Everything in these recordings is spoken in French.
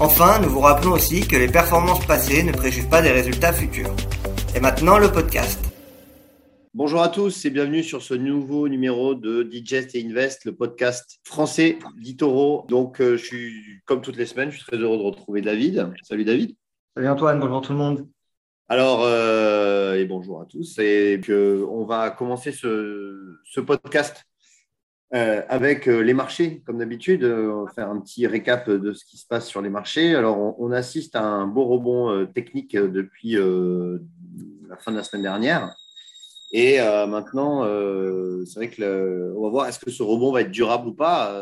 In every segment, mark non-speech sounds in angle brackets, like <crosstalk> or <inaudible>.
Enfin, nous vous rappelons aussi que les performances passées ne préjugent pas des résultats futurs. Et maintenant, le podcast. Bonjour à tous et bienvenue sur ce nouveau numéro de Digest et Invest, le podcast français d'Itoro. Donc, euh, je suis, comme toutes les semaines, je suis très heureux de retrouver David. Salut David. Salut Antoine, bonjour tout le monde. Alors, euh, et bonjour à tous. Et que on va commencer ce, podcast euh, avec euh, les marchés, comme d'habitude. On va faire un petit récap de ce qui se passe sur les marchés. Alors, on, assiste à un beau rebond technique depuis la fin de la semaine dernière. Et maintenant, c'est vrai que on va voir est-ce que ce rebond va être durable ou pas?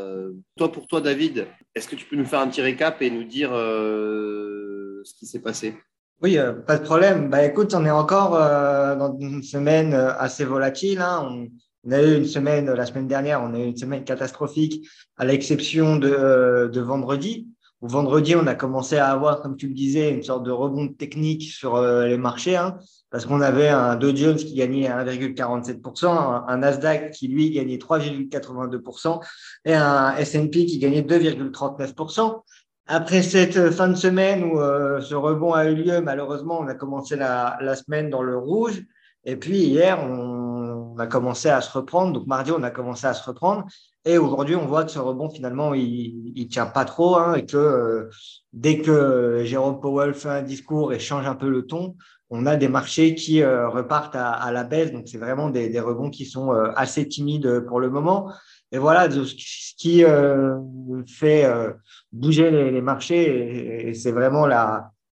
toi, pour toi, David, est-ce que tu peux nous faire un petit récap et nous dire ce qui s'est passé? Oui, euh, pas de problème. Bah, écoute, on est encore euh, dans une semaine euh, assez volatile. Hein. A eu une semaine, la semaine dernière, on a eu une semaine catastrophique, à l'exception de, de vendredi. Où vendredi, on a commencé à avoir, comme tu le disais, une sorte de rebond technique sur les marchés, hein, parce qu'on avait un Dow Jones qui gagnait 1,47%, un Nasdaq qui, lui, gagnait 3,82% et un S&P qui gagnait 2,39%. Après cette fin de semaine où euh, ce rebond a eu lieu, malheureusement, on a commencé la, la semaine dans le rouge. Et puis hier, on, on, a commencé à se reprendre. Donc mardi, on a commencé à se reprendre. Et aujourd'hui, on voit que ce rebond, finalement, il, il tient pas trop. Hein, et que euh, dès que Jérôme Powell fait un discours et change un peu le ton, on a des marchés qui euh, repartent à, la baisse. Donc c'est vraiment des, rebonds qui sont assez timides pour le moment. Et voilà, ce qui euh, fait euh, bouger les, marchés, et, c'est vraiment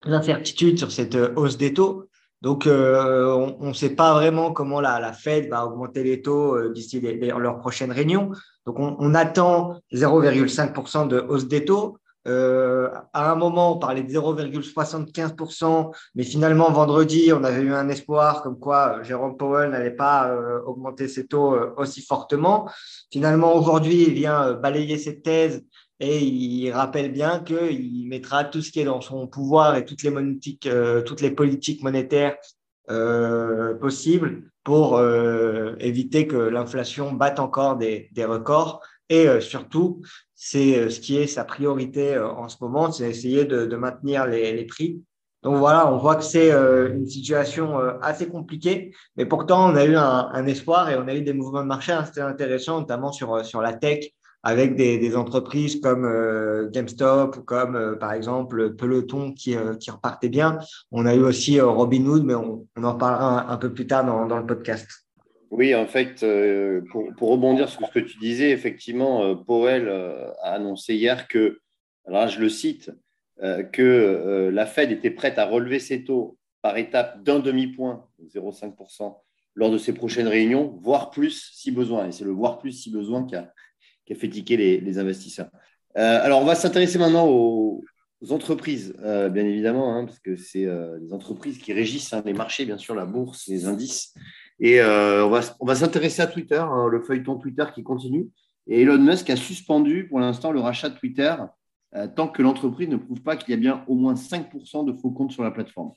l'incertitude sur cette euh, hausse des taux. Donc, on ne sait pas vraiment comment la, Fed va augmenter les taux d'ici leur prochaine réunion. Donc, on, attend 0,5% de hausse des taux. Euh, à un moment, on parlait de 0,75%, mais finalement, vendredi, on avait eu un espoir comme quoi euh, Jérôme Powell n'allait pas euh, augmenter ses taux euh, aussi fortement. Finalement, aujourd'hui, il vient balayer cette thèse et il rappelle bien qu'il mettra tout ce qui est dans son pouvoir et toutes les, les politiques monétaires possibles pour éviter que l'inflation batte encore des, records. Et surtout c'est euh, ce qui est sa priorité euh, en ce moment, c'est essayer de, maintenir les, prix. Donc voilà, on voit que c'est euh, une situation assez compliquée, mais pourtant on a eu un, un, espoir et on a eu des mouvements de marché assez intéressants, notamment sur, sur la tech, avec des, entreprises comme GameStop ou comme par exemple Peloton qui, qui repartait bien. On a eu aussi Robinhood, mais on, en parlera un, peu plus tard dans, le podcast. Oui, en fait, euh, pour, rebondir sur ce que tu disais, effectivement, euh, Powell euh, a annoncé hier que, alors je le cite, que la Fed était prête à relever ses taux par étape d'un demi-point, 0,5%, lors de ses prochaines réunions, voire plus si besoin. Et c'est le voire plus si besoin qui a, qui a fait tiquer les, investisseurs. alors, on va s'intéresser maintenant aux, entreprises, bien évidemment, hein, parce que c'est les entreprises qui régissent hein, les marchés, bien sûr, la bourse, les indices. Et euh, on va, s'intéresser à Twitter, hein, le feuilleton Twitter qui continue. Et Elon Musk a suspendu pour l'instant le rachat de Twitter euh, tant que l'entreprise ne prouve pas qu'il y a bien au moins 5% de faux comptes sur la plateforme.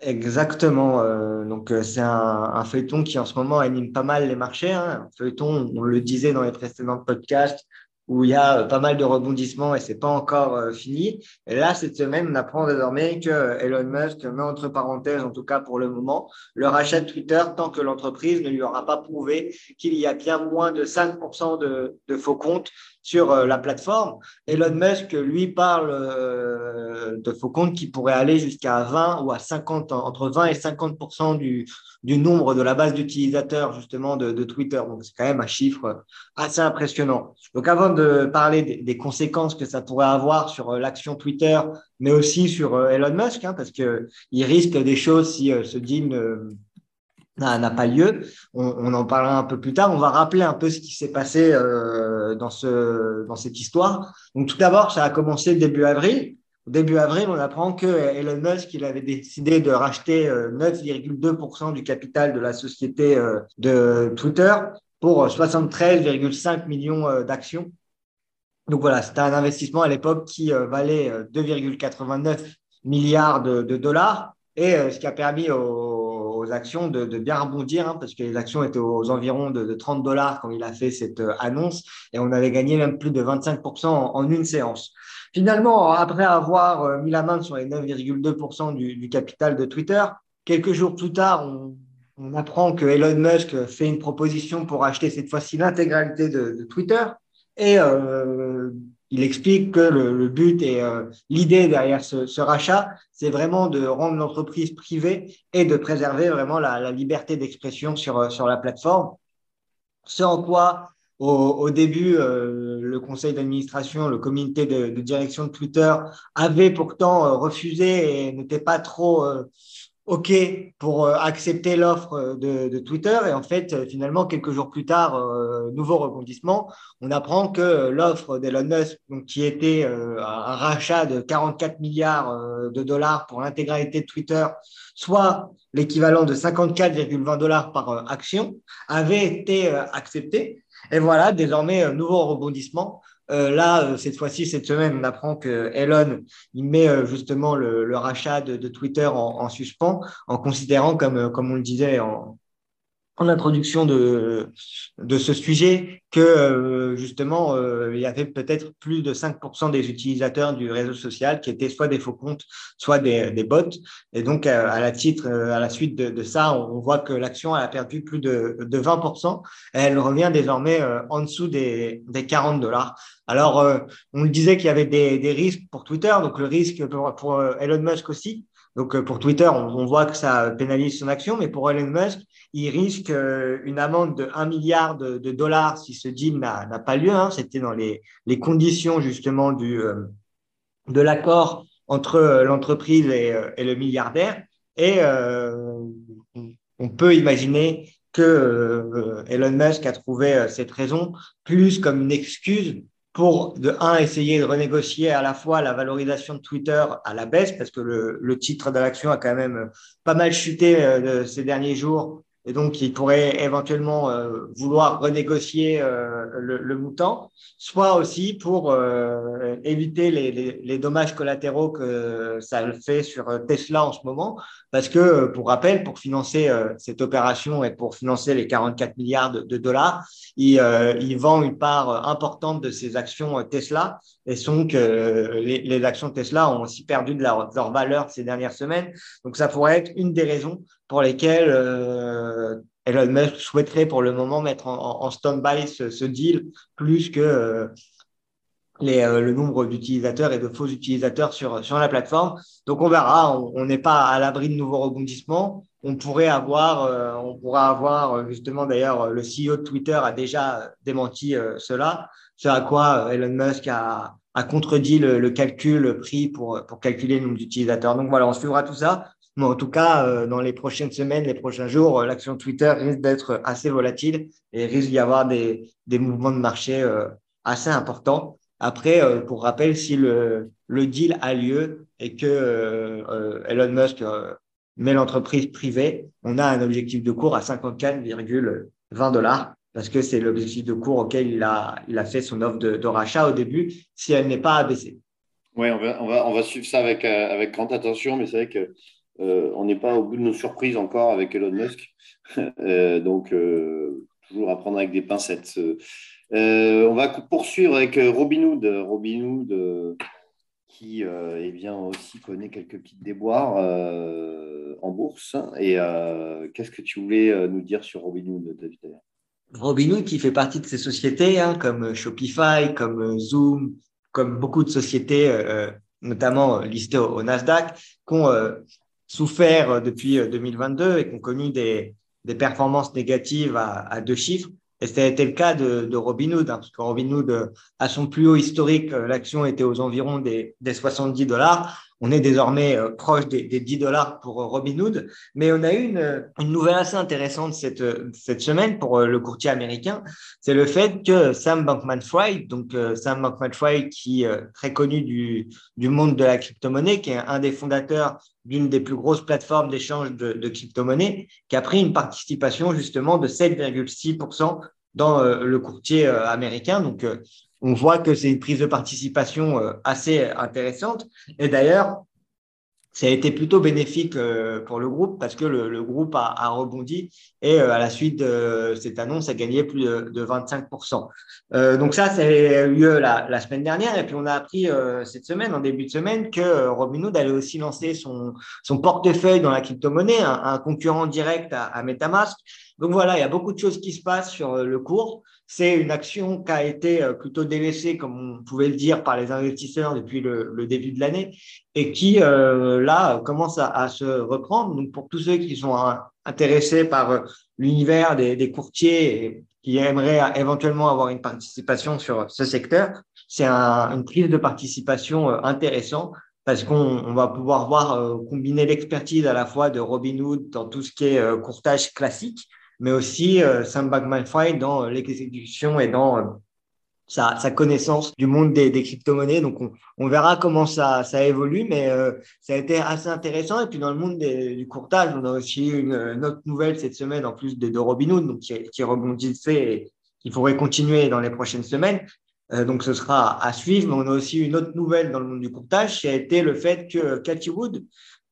Exactement. Euh, donc, c'est un, feuilleton qui en ce moment anime pas mal les marchés. Hein. Un feuilleton, on le disait dans les précédents podcasts, où il y a euh, pas mal de rebondissements et c'est pas encore euh, fini. Et là, cette semaine, on apprend désormais que Elon Musk met entre parenthèses, en tout cas pour le moment, le rachat de Twitter tant que l'entreprise ne lui aura pas prouvé qu'il y a bien moins de 5% de, de faux comptes sur euh, la plateforme. Elon Musk, lui, parle de faux comptes qui pourraient aller jusqu'à 20 ou à 50, entre 20 et 50% du, du nombre de la base d'utilisateurs justement de, Twitter. Donc, c'est quand même un chiffre assez impressionnant. Donc, avant de parler des, conséquences que ça pourrait avoir sur euh, l'action Twitter, mais aussi sur euh, Elon Musk, hein, parce que il risque des choses si ce deal n'a pas lieu. On, en parlera un peu plus tard. On va rappeler un peu ce qui s'est passé euh, dans, ce, dans cette histoire. Donc, tout d'abord, ça a commencé début avril début avril, on apprend que Elon Musk il avait décidé de racheter 9,2% du capital de la société de Twitter pour 73,5 millions d'actions. Donc voilà, c'était un investissement à l'époque qui valait 2,89 milliards de, dollars et ce qui a permis aux, actions de, bien rebondir hein, parce que les actions étaient aux environs de, 30 dollars quand il a fait cette annonce et on avait gagné même plus de 25% en une séance. Finalement, après avoir euh, mis la main sur les 9,2% du, capital de Twitter, quelques jours plus tard, on, apprend que Elon Musk fait une proposition pour acheter cette fois-ci l'intégralité de, Twitter. Et euh, il explique que le, but et euh, l'idée derrière ce, rachat, c'est vraiment de rendre l'entreprise privée et de préserver vraiment la, liberté d'expression sur, sur la plateforme. Ce en quoi au, début, euh, le conseil d'administration, le comité de, direction de Twitter avait pourtant euh, refusé et n'était pas trop euh, OK pour accepter l'offre de, Twitter. Et en fait, finalement, quelques jours plus tard, nouveau rebondissement, on apprend que l'offre d'Elon Musk, donc, qui était un rachat de 44 milliards de dollars pour l'intégralité de Twitter, soit l'équivalent de 54,20 dollars par action, avait été acceptée. Et voilà, désormais, nouveau rebondissement. Euh, là, euh, cette fois-ci, cette semaine, on apprend que Elon il met euh, justement le, rachat de, Twitter en, en, suspens, en considérant, comme, comme on le disait en, en introduction de, de ce sujet que euh, justement euh, il y avait peut-être plus de 5% des utilisateurs du réseau social qui étaient soit des faux comptes, soit des, des bots. Et donc euh, à la titre, à la suite de, de ça, on voit que l'action a perdu plus de, de 20%. Et elle revient désormais en dessous des, des 40 dollars. Alors on le disait qu'il y avait des, des, risques pour Twitter, donc le risque pour, Elon Musk aussi. Donc pour Twitter, on voit que ça pénalise son action, mais pour Elon Musk, il risque euh, une amende de 1 milliard de, dollars si ce deal n'a pas lieu. Hein. C'était dans les, conditions justement du, euh, de l'accord entre euh, l'entreprise et, le milliardaire. Et on peut imaginer que Elon Musk a trouvé cette raison plus comme une excuse pour, de un, essayer de renégocier à la fois la valorisation de Twitter à la baisse, parce que le, le titre de l'action a quand même pas mal chuté ces derniers jours et donc il pourrait éventuellement euh, vouloir renégocier euh, le, le, soit aussi pour euh, éviter les, les, les, dommages collatéraux que ça fait sur Tesla en ce moment, parce que pour rappel, pour financer cette opération et pour financer les 44 milliards de, dollars, il, il, vend une part importante de ses actions Tesla, et donc les, actions Tesla ont aussi perdu de leur, valeur ces dernières semaines. Donc ça pourrait être une des raisons pour lesquels euh, Elon souhaiterait pour le moment mettre en, stand-by ce, deal plus que euh, les, euh, le nombre d'utilisateurs et de faux utilisateurs sur, sur la plateforme. Donc on verra, on n'est pas à l'abri de nouveaux rebondissements. On pourrait avoir, on pourra avoir justement d'ailleurs le CEO de Twitter a déjà démenti cela, ce à quoi Elon Musk a, a contredit le, le, calcul pris pour, pour calculer le nombre d'utilisateurs. Donc voilà, on suivra tout ça en tout cas, euh, dans les prochaines semaines, les prochains jours, euh, l'action Twitter risque d'être assez volatile et risque d'y avoir des, des, mouvements de marché euh, assez importants. Après, pour rappel, si le, deal a lieu et que Elon Musk met l'entreprise privée, on a un objectif de cours à 54,20 dollars parce que c'est l'objectif de cours auquel il a, fait son offre de, rachat au début, si elle n'est pas abaissée. Oui, on va, suivre ça avec, grande attention, mais c'est vrai que euh, on n'est pas au bout de nos surprises encore avec Elon Musk. <laughs> Euh, donc, euh, toujours à prendre avec des pincettes. On va poursuivre avec Robinhood. Robinhood qui eh bien, aussi connaît quelques petites déboires en bourse. Et qu'est-ce que tu voulais nous dire sur Robinhood, David? Robinhood qui fait partie de ces sociétés hein, comme Shopify, comme Zoom, comme beaucoup de sociétés, notamment listées au, Nasdaq, qui ont souffert euh, depuis 2022 euh, et qui ont connu des, performances négatives à, deux chiffres. Et été le cas de, de Robinhood, hein, parce que Robinhood, euh, à son plus haut historique, l'action était aux environs des, des 70 dollars. On est désormais euh, proche des, 10 dollars pour Robinhood. Mais on a eu une, nouvelle assez intéressante cette, cette semaine pour le courtier américain. C'est le fait que Sam Bankman-Fried, donc Sam Bankman-Fried qui est très connu du, monde de la crypto-monnaie, qui est un des fondateurs d'une des plus grosses plateformes d'échange de, crypto-monnaies, qui a pris une participation justement de 7,6% dans euh, le courtier euh, américain. Euh, on voit que c'est une prise de participation assez intéressante. Et d'ailleurs, ça a été plutôt bénéfique pour le groupe parce que le, groupe a, rebondi et à la suite de cette annonce a gagné plus de, 25%. donc ça, ça a eu lieu la, semaine dernière et puis on a appris cette semaine, en début de semaine, que Robinhood allait aussi lancer son, son portefeuille dans la crypto-monnaie, un, concurrent direct à, à MetaMask. Donc voilà, il y a beaucoup de choses qui se passent sur euh, le cours. C'est une action qui a été euh, plutôt délaissée, comme on pouvait le dire, par les investisseurs depuis le, début de l'année et qui, euh, là, commence à, se reprendre. Donc pour tous ceux qui sont intéressés par l'univers des, courtiers et qui aimeraient éventuellement avoir une participation sur ce secteur, c'est une prise de participation intéressante parce qu'on va pouvoir voir combiner l'expertise à la fois de Robinhood dans tout ce qui est courtage classique, mais aussi euh, Sam Bankman-Fried dans euh, l'exécution et dans euh, sa, sa, connaissance du monde des, des crypto-monnaies. Donc, on, on, verra comment ça, ça évolue, mais ça a été assez intéressant. Et puis, dans le monde du courtage, on a aussi une, une, autre nouvelle cette semaine, en plus de, de Robinhood, donc qui, qui rebondissait et qu'il faudrait continuer dans les prochaines semaines. Donc, ce sera à suivre. Mais on a aussi une autre nouvelle dans le monde du courtage, qui a été le fait que Cathy Wood,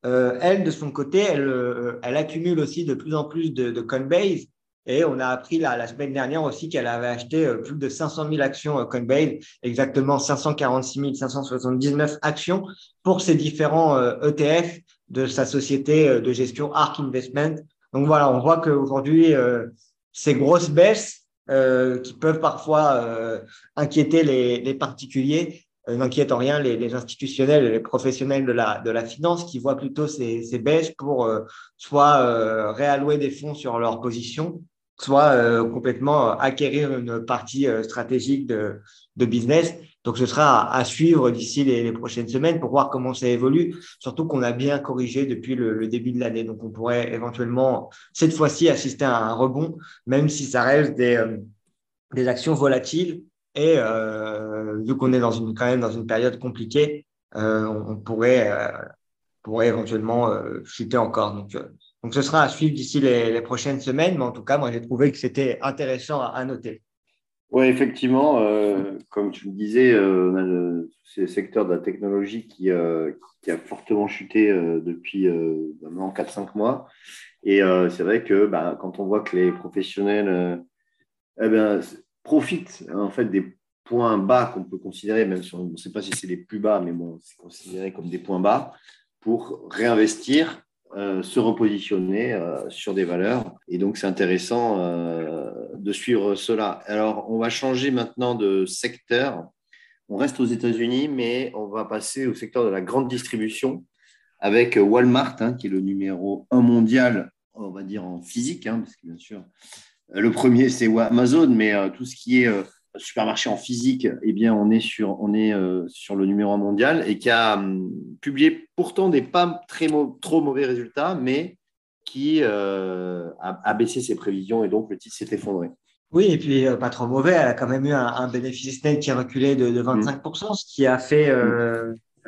euh, elle, de son côté, elle, euh, elle accumule aussi de plus en plus de, Coinbase. Et on a appris la, semaine dernière aussi qu'elle avait acheté euh, plus de 500 000 actions Coinbase, exactement 546 579 actions pour ses différents ETF e de sa société de gestion ARK Investment. Donc voilà, on voit qu'aujourd'hui, ces grosses baisses qui peuvent parfois inquiéter les, particuliers, euh, n'inquiète en rien les, institutionnels et les professionnels de la, finance qui voient plutôt ces, baisses pour euh, soit euh, réallouer des fonds sur leur position, soit complètement acquérir une partie stratégique de, business. Donc, ce sera à, suivre d'ici les, prochaines semaines pour voir comment ça évolue, surtout qu'on a bien corrigé depuis le, début de l'année. Donc, on pourrait éventuellement, cette fois-ci, assister à un rebond, même si ça reste des actions volatiles et euh, vu qu'on est dans une, quand même dans une période compliquée, euh, on, pourrait, euh, pourrait éventuellement chuter encore. Donc, donc, ce sera à suivre d'ici les, prochaines semaines. Mais en tout cas, moi, j'ai trouvé que c'était intéressant à, noter. Oui, effectivement, comme tu le disais, c'est le secteur de la technologie qui, qui a fortement chuté depuis maintenant 4-5 mois. Et c'est vrai que bah, quand on voit que les professionnels eh bien, profite hein, en fait des points bas qu'on peut considérer, même si on ne sait pas si c'est les plus bas, mais bon, c'est considéré comme des points bas, pour réinvestir, euh, se repositionner euh, sur des valeurs. Et donc, c'est intéressant euh, de suivre cela. Alors, on va changer maintenant de secteur. On reste aux États-Unis, mais on va passer au secteur de la grande distribution avec Walmart, hein, qui est le numéro un mondial, on va dire en physique, hein, parce que bien sûr, le premier, c'est Amazon, mais euh, tout ce qui est euh, supermarché en physique, eh bien, on est sur, on est, sur le numéro un mondial et qui a hum, publié pourtant des pas très trop mauvais résultats, mais qui a, baissé ses prévisions et donc le titre s'est effondré. Oui, et puis pas trop mauvais, elle a quand même eu un, bénéfice net qui a reculé de, 25%, ce qui a fait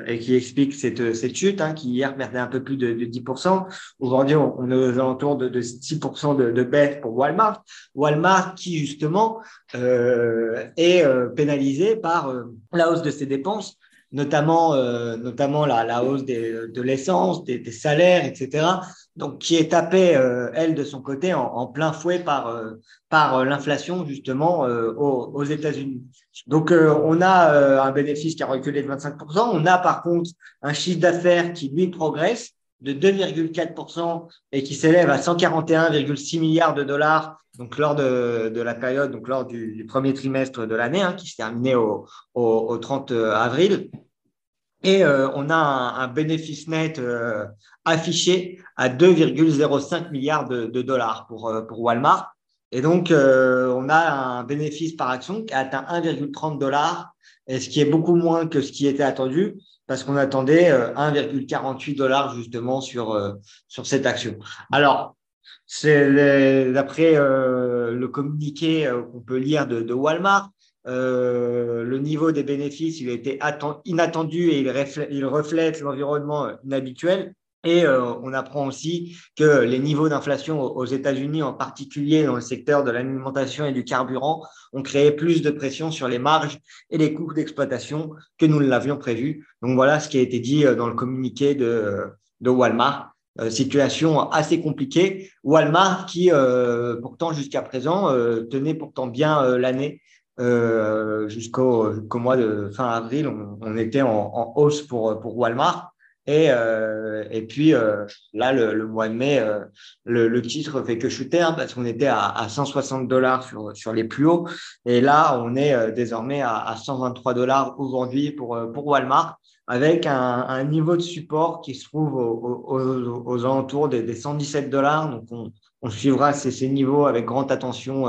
et qui explique cette, cette chute, hein, qui hier perdait un peu plus de, de 10%. Aujourd'hui, on, est aux alentours de, de 6% de, de, baisse pour Walmart. Walmart qui, justement, euh, est euh, pénalisé par euh, la hausse de ses dépenses notamment, euh, notamment la, hausse des, de l'essence, des, salaires, etc. Donc, qui est tapée, euh, elle, de son côté, en, plein fouet par, euh, par l'inflation, justement, aux, aux États-Unis. Donc, on a un bénéfice qui a reculé de 25%. On a, par contre, un chiffre d'affaires qui, lui, progresse de 2,4% et qui s'élève à 141,6 milliards de dollars donc lors de, de, la période, donc lors du, premier trimestre de l'année, hein, qui s'est terminé au, au, au, 30 avril. Et euh, on a un, un bénéfice net euh, affiché à 2,05 milliards de, de, dollars pour, euh, pour Walmart. Et donc, on a un bénéfice par action qui a atteint 1,30 dollars, ce qui est beaucoup moins que ce qui était attendu parce qu'on attendait 1,48 dollars justement sur, sur cette action. Alors, c'est d'après le communiqué qu'on peut lire de, Walmart, euh, le niveau des bénéfices, il a été inattendu et il reflète, l'environnement inhabituel. Et euh, on apprend aussi que les niveaux d'inflation aux États-Unis, en particulier dans le secteur de l'alimentation et du carburant, ont créé plus de pression sur les marges et les coûts d'exploitation que nous l'avions prévu. Donc voilà ce qui a été dit euh, dans le communiqué de Walmart. Situation assez compliquée. Walmart qui, pourtant jusqu'à présent, tenait pourtant bien l'année euh, jusqu'au mois de fin avril, on, était en, hausse pour, pour Walmart. Et, euh, et puis euh, là, le, mois de mai, le, le, titre fait que chuter parce qu'on était à, à 160 dollars sur, sur les plus hauts. Et là, on est désormais à, à 123 dollars aujourd'hui pour, pour Walmart avec un, niveau de support qui se trouve aux, alentours des, des, 117 dollars. Donc, on, suivra ces, niveaux avec grande attention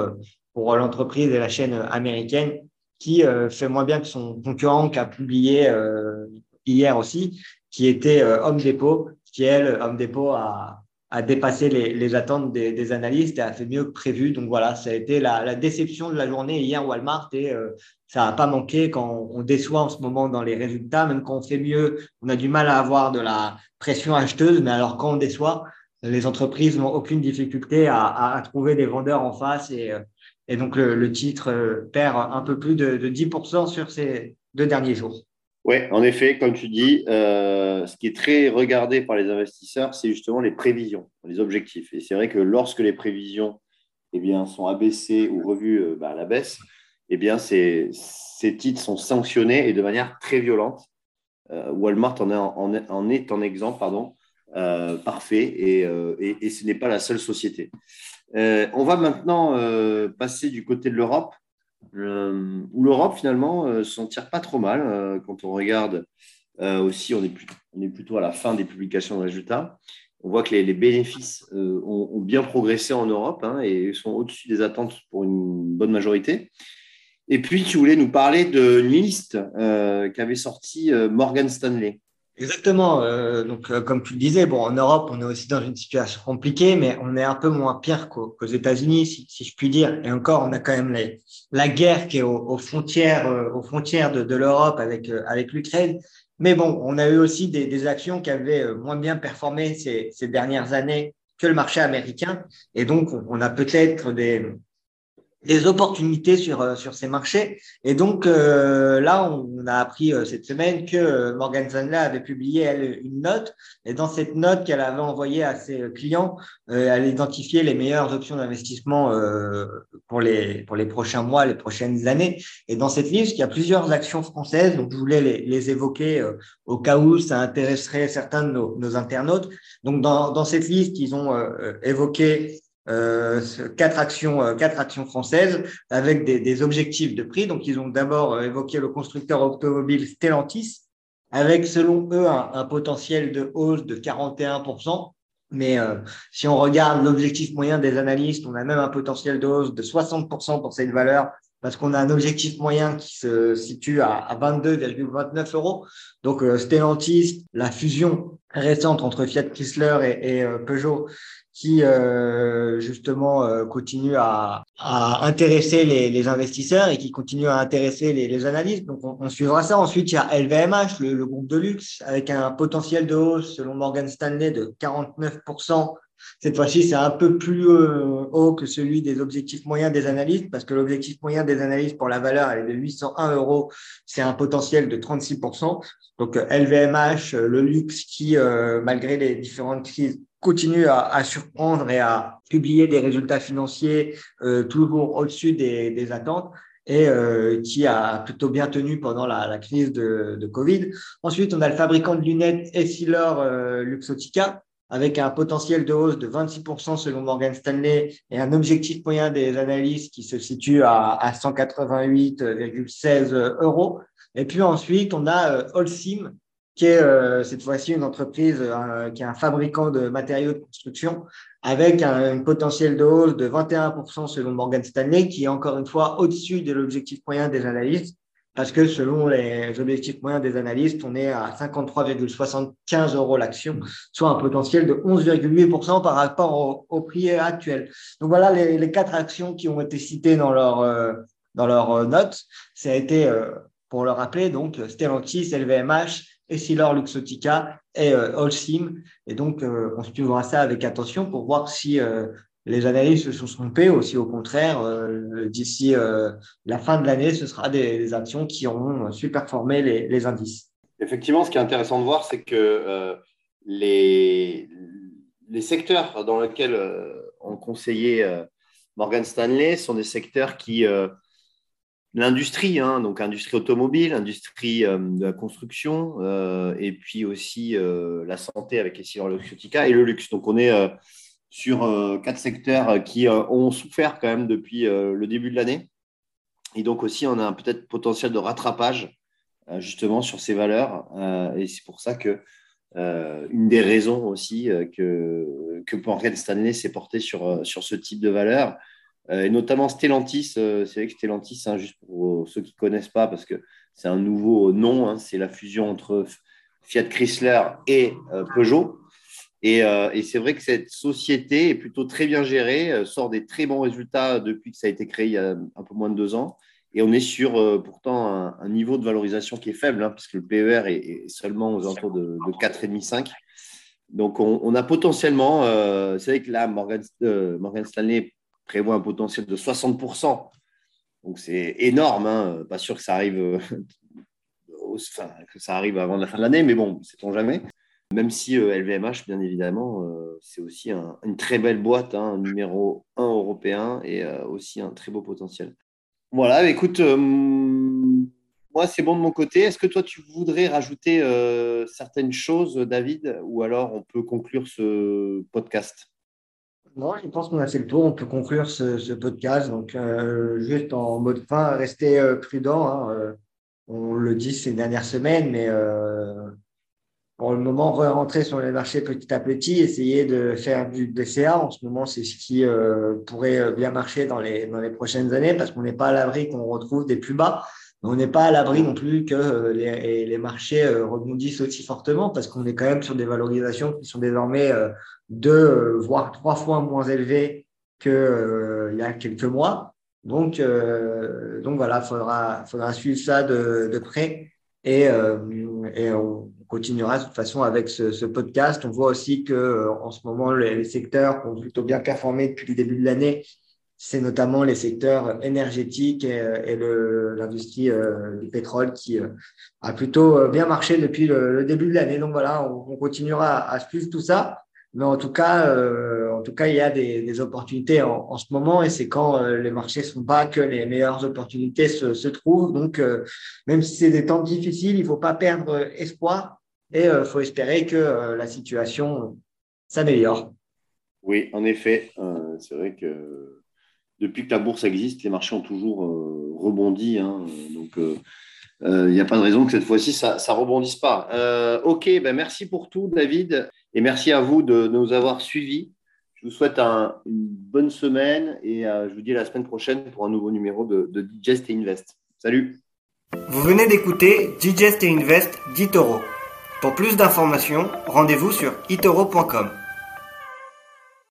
pour l'entreprise et la chaîne américaine qui euh, fait moins bien que son concurrent qui a publié euh, hier aussi, qui était euh, Home Depot, qui elle, Home Depot a, a dépassé les, les attentes des, des, analystes et a fait mieux que prévu. Donc voilà, ça a été la, la déception de la journée hier Walmart et ça n'a pas manqué quand on déçoit en ce moment dans les résultats, même quand on fait mieux, on a du mal à avoir de la pression acheteuse, mais alors quand on déçoit, les entreprises n'ont aucune difficulté à, à, à, trouver des vendeurs en face et et donc, le, titre euh, perd un peu plus de, 10% sur ces deux derniers jours. Oui, en effet, comme tu dis, euh, ce qui est très regardé par les investisseurs, c'est justement les prévisions, les objectifs. Et c'est vrai que lorsque les prévisions eh bien, sont abaissées ou revues euh, bah, à la baisse, eh bien, ces, ces, titres sont sanctionnés et de manière très violente. Walmart en est, en, en est un exemple pardon, parfait et, et, et, ce n'est pas la seule société. Euh, on va maintenant euh, passer du côté de l'Europe, euh, où l'Europe finalement s'en tire pas trop mal quand on regarde aussi, on est, plutôt à la fin des publications de résultats. On voit que les, bénéfices ont, bien progressé en Europe hein, et sont au-dessus des attentes pour une bonne majorité. Et puis, tu voulais nous parler d'une liste qu'avait sorti Morgan Stanley. Exactement. Euh, donc, euh, comme tu le disais, bon, en Europe, on est aussi dans une situation compliquée, mais on est un peu moins pire qu'aux, États-Unis, si, si, je puis dire. Et encore, on a quand même les, la guerre qui est aux, frontières, euh, aux frontières de, de l'Europe avec euh, avec l'Ukraine. Mais bon, on a eu aussi des, des actions qui avaient moins bien performé ces, ces dernières années que le marché américain. Et donc, on a peut-être des des opportunités sur, euh, sur ces marchés. Et donc euh, là, on a appris euh, cette semaine que Morgan Stanley avait publié elle, une note. Et dans cette note qu'elle avait envoyée à ses clients, elle identifiait les meilleures options d'investissement pour, les, pour les prochains mois, les prochaines années. Et dans cette liste, il y a plusieurs actions françaises. Donc je voulais les, les évoquer au cas où ça intéresserait certains de nos, nos internautes. Donc dans, dans cette liste, ils ont évoqué euh, quatre actions, euh, quatre actions françaises avec des, objectifs de prix. Donc, ils ont d'abord euh, évoqué le constructeur automobile Stellantis, avec selon eux un, potentiel de hausse de 41%. Mais euh, si on regarde l'objectif moyen des analystes, on a même un potentiel de hausse de 60% pour cette valeur, parce qu'on a un objectif moyen qui se situe à, à 22,29 euros. Donc Stellantis, la fusion récente entre Fiat Chrysler et Peugeot, qui euh, justement euh, continue à, à intéresser les, les, investisseurs et qui continue à intéresser les, les analystes. Donc on, suivra ça. Ensuite, il y a LVMH, le, groupe de luxe, avec un potentiel de hausse selon Morgan Stanley de 49%. Cette fois-ci, c'est un peu plus euh, haut que celui des objectifs moyens des analystes, parce que l'objectif moyen des analystes pour la valeur elle est de 801 euros. C'est un potentiel de 36%. Donc LVMH, le luxe qui, malgré les différentes crises, continue à, à, surprendre et à publier des résultats financiers euh, toujours au-dessus des, des, attentes et euh, qui a plutôt bien tenu pendant la, la, crise de, de Covid. Ensuite, on a le fabricant de lunettes Essilor euh, Luxotica avec un potentiel de hausse de 26% selon Morgan Stanley et un objectif moyen des analystes qui se situe à, à 188,16 euros. Et puis ensuite, on a euh, Holcim qui est euh, cette fois-ci une entreprise euh, qui est un fabricant de matériaux de construction avec un, potentiel de hausse de 21% selon Morgan Stanley, qui est encore une fois au-dessus de l'objectif moyen des analystes. parce que selon les objectifs moyens des analystes, on est à 53,75 euros l'action, soit un potentiel de 11,8% par rapport au, prix actuel. Donc voilà les, quatre actions qui ont été citées dans leur, euh, dans leur note. Ça a été, pour le rappeler, donc Stellantis, LVMH, Essilor Luxotica et Holcim. Et donc, on suivra ça avec attention pour voir si les analystes se sont trompés aussi au contraire. Euh, d'ici euh, la fin de l'année, ce sera des, actions qui auront superformé les, indices. Effectivement, ce qui est intéressant de voir, c'est que euh, les, les secteurs dans lesquels on conseillait Morgan Stanley sont des secteurs qui l'industrie, hein, donc industrie automobile, industrie de la construction, et puis aussi la santé avec les Luxotica et le luxe. Donc on est sur euh, quatre secteurs euh, qui euh, ont souffert quand même depuis le début de l'année. Et donc aussi, on a un peut-être potentiel de rattrapage justement sur ces valeurs. et c'est pour ça que une des raisons aussi que, que Morgan Stanley s'est porté sur, sur ce type de valeurs, et notamment Stellantis. c'est vrai que Stellantis, hein, juste pour ceux qui ne connaissent pas, parce que c'est un nouveau nom, hein, c'est la fusion entre Fiat Chrysler et Peugeot. Euh, et, c'est vrai que cette société est plutôt très bien gérée, euh, sort des très bons résultats depuis que ça a été créé il y a un peu moins de deux ans. Et on est sur euh, pourtant un, niveau de valorisation qui est faible, hein, parce que le PER est, seulement aux alentours de, de 4,5-5. Donc on, a potentiellement, c'est vrai que là, Morgan, Stanley prévoit un potentiel de 60%. Donc c'est énorme, hein, pas sûr que ça arrive, que ça arrive avant la fin de l'année, mais bon, sait-on jamais. Même si LVMH, euh, bien évidemment, euh, c'est aussi une très belle boîte, hein, numéro 1 européen et euh, aussi un très beau potentiel. Voilà, écoute, moi c'est bon de mon côté. Est-ce que toi tu voudrais rajouter certaines choses, David, ou alors on peut conclure ce podcast? Non, je pense qu'on a fait le tour. On peut conclure ce, podcast. Donc, juste en mode fin, rester prudent. Hein, on le dit ces dernières semaines, mais pour le moment, rentrer sur les marchés petit à petit, essayer de faire du DCA. En ce moment, c'est ce qui euh, pourrait euh, bien marcher dans les prochaines années parce qu'on n'est pas à l'abri qu'on retrouve des plus bas. On n'est pas à l'abri non plus que euh, les, marchés rebondissent aussi fortement parce qu'on est quand même sur des valorisations qui sont désormais deux, voire trois fois moins élevées qu'il il y a quelques mois. Donc, donc voilà, il faudra, suivre ça de, près et, on, continuera de toute façon avec ce, podcast. On voit aussi que euh, en ce moment, les, secteurs ont plutôt bien performé depuis le début de l'année, c'est notamment les secteurs énergétiques et, euh, l'industrie euh, du pétrole qui a plutôt bien marché depuis le, début de l'année. Donc voilà, on, continuera à, suivre tout ça. Mais en tout cas, en tout cas, il y a des, opportunités en, ce moment et c'est quand les marchés sont pas que les meilleures opportunités se, trouvent. Donc, même si c'est des temps difficiles, il ne faut pas perdre espoir et il euh, faut espérer que euh, la situation s'améliore. Oui, en effet, euh, c'est vrai que depuis que la bourse existe, les marchés ont toujours rebondi. Hein, donc, il n'y a pas de raison que cette fois-ci, ça ne rebondisse pas. ok, ben merci pour tout, David, et merci à vous de, nous avoir suivis. Je vous souhaite une bonne semaine et je vous dis à la semaine prochaine pour un nouveau numéro de, de Digest et Invest. Salut Vous venez d'écouter Digest et Invest d'Itoro. Pour plus d'informations, rendez-vous sur itoro.com.